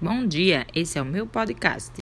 Bom dia, esse é o meu podcast.